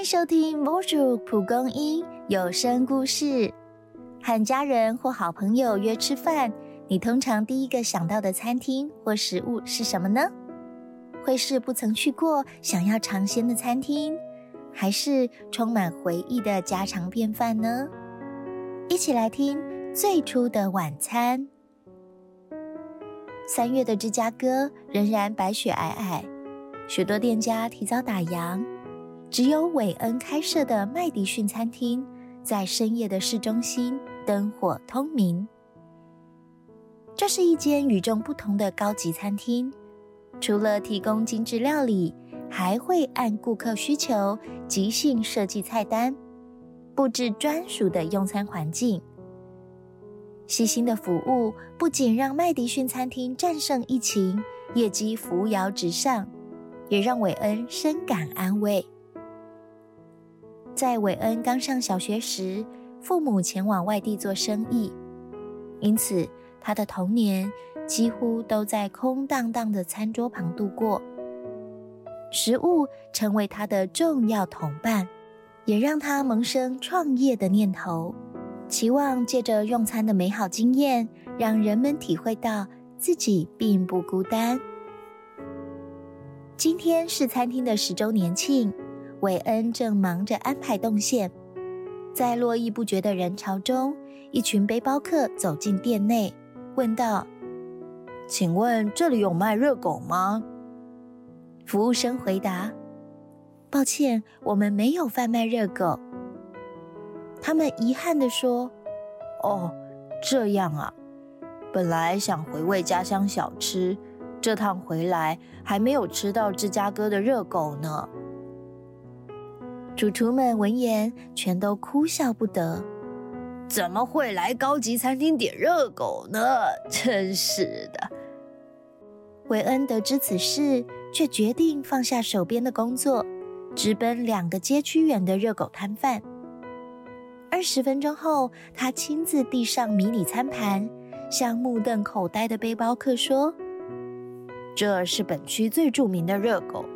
迎收听《魔主蒲公英有声故事》。和家人或好朋友约吃饭，你通常第一个想到的餐厅或食物是什么呢？会是不曾去过、想要尝鲜的餐厅，还是充满回忆的家常便饭呢？一起来听《最初的晚餐》。三月的芝加哥仍然白雪皑皑，许多店家提早打烊，只有韦恩开设的麦迪逊餐厅在深夜的市中心灯火通明。这是一间与众不同的高级餐厅，除了提供精致料理，还会按顾客需求即兴设计菜单，布置专属的用餐环境。细心的服务不仅让麦迪逊餐厅战胜疫情，业绩扶摇直上，也让韦恩深感安慰。在韦恩刚上小学时，父母前往外地做生意，因此他的童年几乎都在空荡荡的餐桌旁度过。食物成为他的重要同伴，也让他萌生创业的念头。期望借着用餐的美好经验，让人们体会到自己并不孤单。今天是餐厅的十周年庆，韦恩正忙着安排动线。在络绎不绝的人潮中，一群背包客走进店内，问道：“请问这里有卖热狗吗？”服务生回答：“抱歉，我们没有贩卖热狗。”他们遗憾地说：“哦，这样啊，本来想回味家乡小吃，这趟回来还没有吃到芝加哥的热狗呢。”主厨们闻言全都哭笑不得：“怎么会来高级餐厅点热狗呢？真是的！”韦恩得知此事，却决定放下手边的工作，直奔两个街区远的热狗摊贩。二十分钟后，他亲自递上迷你餐盘，向目瞪口呆的背包客说：“这是本区最著名的热狗，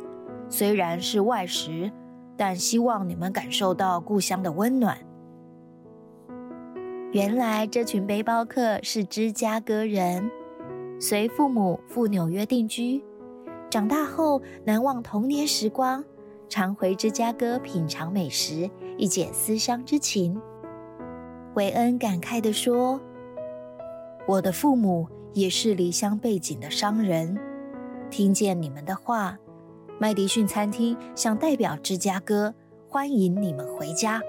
虽然是外食，但希望你们感受到故乡的温暖。”原来这群背包客是芝加哥人，随父母赴纽约定居，长大后难忘童年时光。常回芝加哥品尝美食，以解思乡之情。韦恩感慨地说：“我的父母也是离乡背景的商人，听见你们的话，麦迪逊餐厅想代表芝加哥欢迎你们回家。”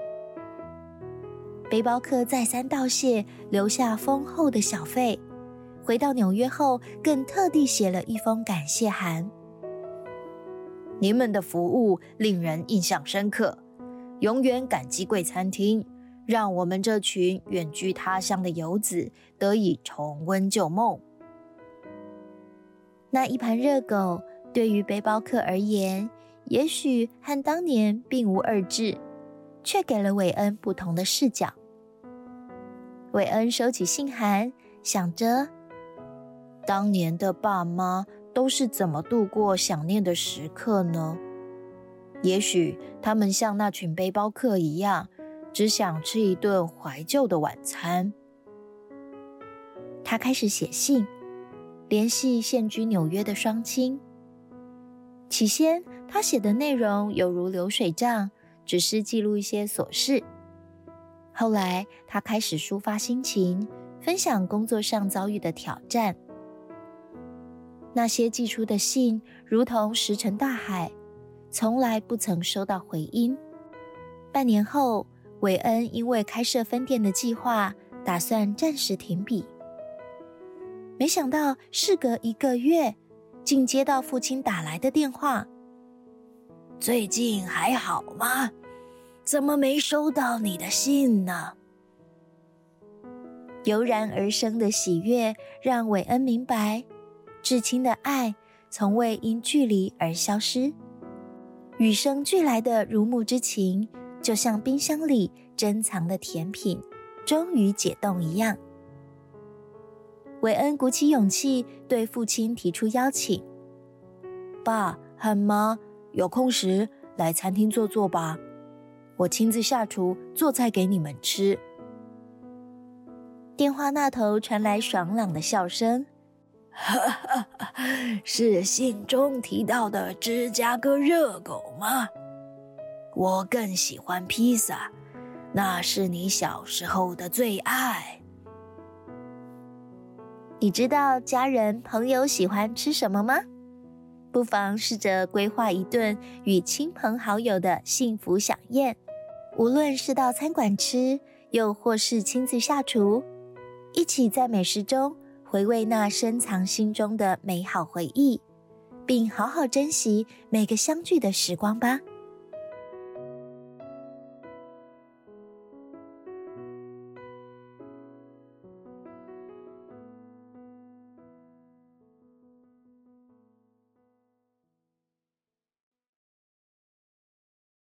背包客再三道谢，留下丰厚的小费。回到纽约后，更特地写了一封感谢函。你们的服务令人印象深刻，永远感激贵餐厅，让我们这群远居他乡的游子得以重温旧梦。那一盘热狗对于背包客而言，也许和当年并无二致，却给了韦恩不同的视角。韦恩收起信函，想着当年的爸妈。都是怎么度过想念的时刻呢？也许他们像那群背包客一样，只想吃一顿怀旧的晚餐。他开始写信，联系现居纽约的双亲。起先，他写的内容犹如流水账，只是记录一些琐事。后来，他开始抒发心情，分享工作上遭遇的挑战。那些寄出的信如同石沉大海，从来不曾收到回音。半年后，韦恩因为开设分店的计划，打算暂时停笔。没想到，事隔一个月，竟接到父亲打来的电话：“最近还好吗？怎么没收到你的信呢？”油然而生的喜悦让韦恩明白。至亲的爱从未因距离而消失，与生俱来的如沐之情，就像冰箱里珍藏的甜品，终于解冻一样。韦恩鼓起勇气对父亲提出邀请：“爸，很忙，有空时来餐厅坐坐吧。”我亲自下厨做菜给你们吃。电话那头传来爽朗的笑声：“，是信中提到的芝加哥热狗吗？我更喜欢披萨，那是你小时候的最爱。你知道家人朋友喜欢吃什么吗？不妨试着规划一顿与亲朋好友的幸福飨宴，无论是到餐馆吃，又或是亲自下厨。一起在美食中回味那深藏心中的美好回忆，并好好珍惜每个相聚的时光吧。